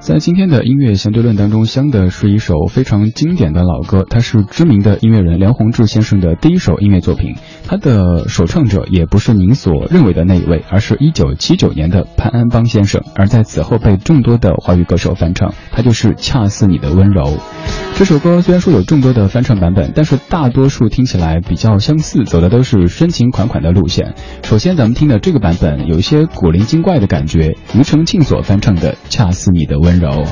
在今天的音乐相对论当中，香的是一首非常经典的老歌，它是知名的音乐人梁鸿志先生的第一首音乐作品。他的首唱者也不是您所认为的那一位，而是一九七九年的潘安邦先生。而在此后被众多的华语歌手翻唱，他就是《恰似你的温柔》。这首歌虽然说有众多的翻唱版本，但是大多数听起来比较相似，走的都是深情款款的路线。首先咱们听的这个版本有一些古灵精怪的感觉，庾澄庆所翻唱的《恰似你的温》。某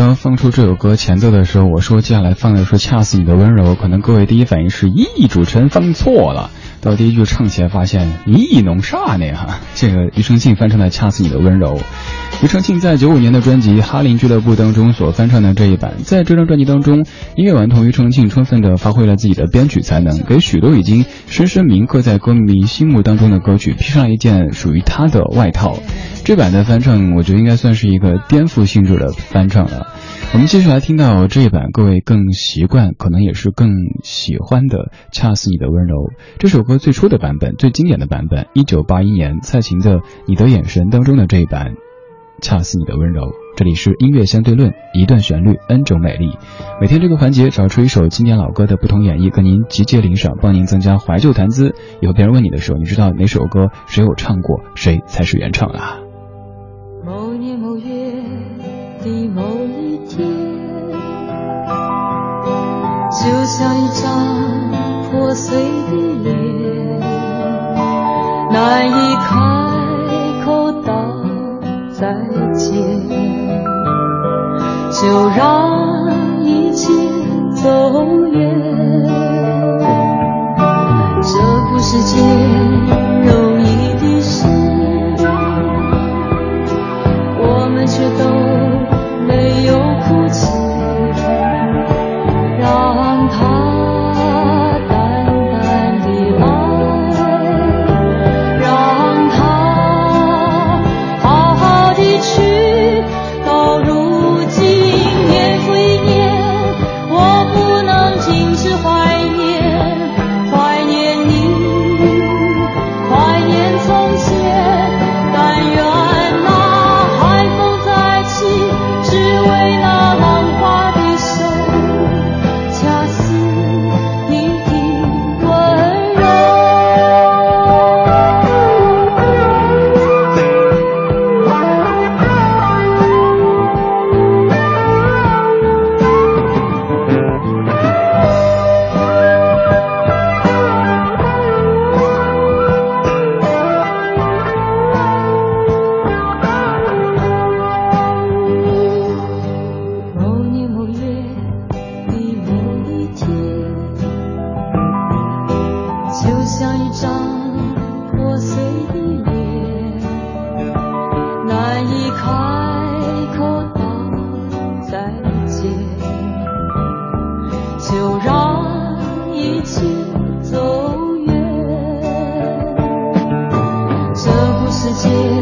刚放出这首歌前奏的时候，我说接下来放的是《恰似你的温柔》，可能各位第一反应是“咦，主持人放错了”。到第一句唱起来，发现“咦，弄啥呢？”哈，这个庾澄庆翻唱的《恰似你的温柔》。庾澄庆在九五年的专辑《哈林俱乐部》当中所翻唱的这一版，在这张专辑当中，音乐顽童庾澄庆充分的发挥了自己的编曲才能，给许多已经深深铭刻在歌迷心目当中的歌曲披上了一件属于他的外套。这版的翻唱，我觉得应该算是一个颠覆性质的翻唱了。我们继续来听到这一版各位更习惯，可能也是更喜欢的《恰似你的温柔》这首歌最初的版本，最经典的版本，一九八一年蔡琴的《你的眼神》当中的这一版《恰似你的温柔》。这里是音乐相对论，一段旋律，N 种美丽。每天这个环节找出一首经典老歌的不同演绎，跟您集结领赏，帮您增加怀旧谈资。以后别人问你的时候，你知道哪首歌谁有唱过，谁才是原唱啊？某年某月的某一天，就像一张破碎的脸，难以开就让一切走远。一开口道再见。就让一切走远。这不是件